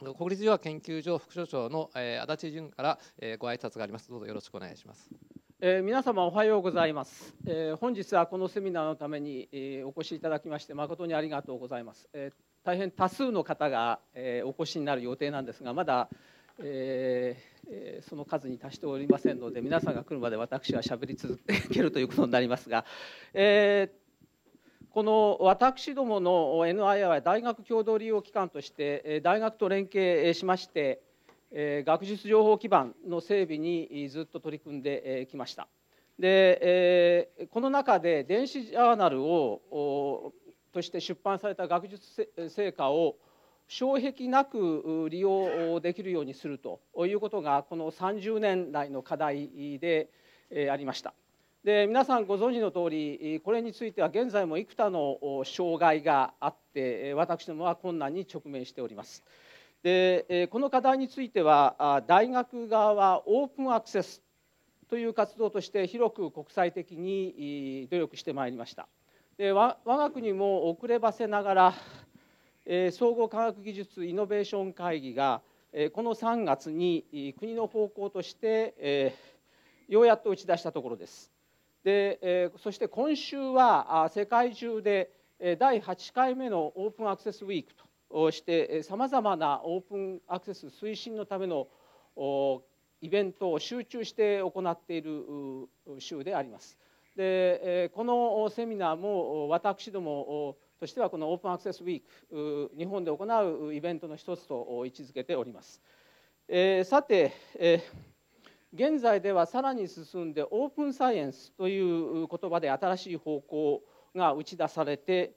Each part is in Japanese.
国立医療研究所副所長の、えー、足立淳から、えー、ご挨拶があります。どうぞよろしくお願いします。えー、皆様おはようございます、えー、本日はこのセミナーのために、えー、お越しいただきまして誠にありがとうございます、えー、大変多数の方が、えー、お越しになる予定なんですがまだ、えー、その数に達しておりませんので皆さんが来るまで私はしゃべり続けるということになりますが、えー、この私どもの NII は大学共同利用機関として大学と連携しまして学術情報基盤の整備にずっと取り組んできました。でこの中で電子ジャーナルをとして出版された学術成果を障壁なく利用できるようにするということがこの30年来の課題でありました。で皆さんご存知の通りこれについては現在も幾多の障害があって私どもは困難に直面しております。でこの課題については大学側はオープンアクセスという活動として広く国際的に努力してまいりました。で我が国も遅ればせながら総合科学技術イノベーション会議がこの3月に国の方向としてようやっと打ち出したところです。で、そして今週は世界中で第8回目のオープンアクセスウィークとしてさまざまなオープンアクセス推進のためのイベントを集中して行っている週であります。でこのセミナーも私どもとしてはこのオープンアクセスウィーク日本で行うイベントの一つと位置づけております。さて、え現在ではさらに進んでオープンサイエンスという言葉で新しい方向が打ち出されて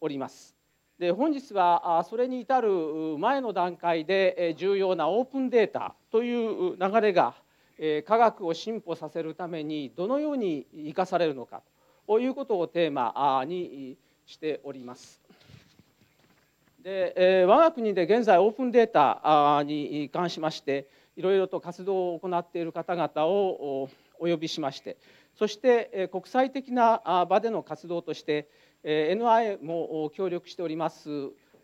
おります。で本日はそれに至る前の段階で重要なオープンデータという流れが科学を進歩させるためにどのように生かされるのかということをテーマにしております。でえ我が国で現在オープンデータに関しましていろいろと活動を行っている方々をお呼びしましてそして国際的な場での活動として NI も協力しております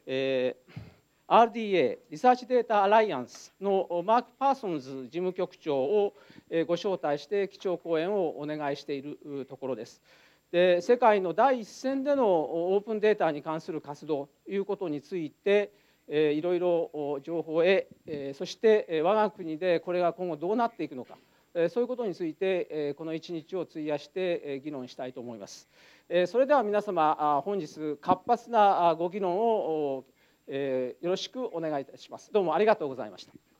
RDA リサーチデータアライアンスのマーク・パーソンズ事務局長をご招待して基調講演をお願いしているところです。で世界の第一線でのオープンデータに関する活動ということについていろいろ情報を得そして我が国でこれが今後どうなっていくのかそういうことについてこの一日を費やして議論したいと思います。それでは皆様本日活発なご議論をよろしくお願いいたします。どうもありがとうございました。